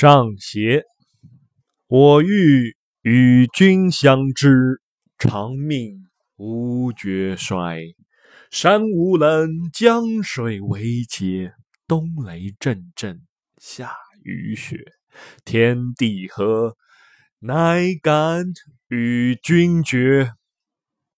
上邪，我欲与君相知，长命无绝衰。山无棱，江水为竭，冬雷阵阵，夏雨雪，天地合，乃敢与君绝。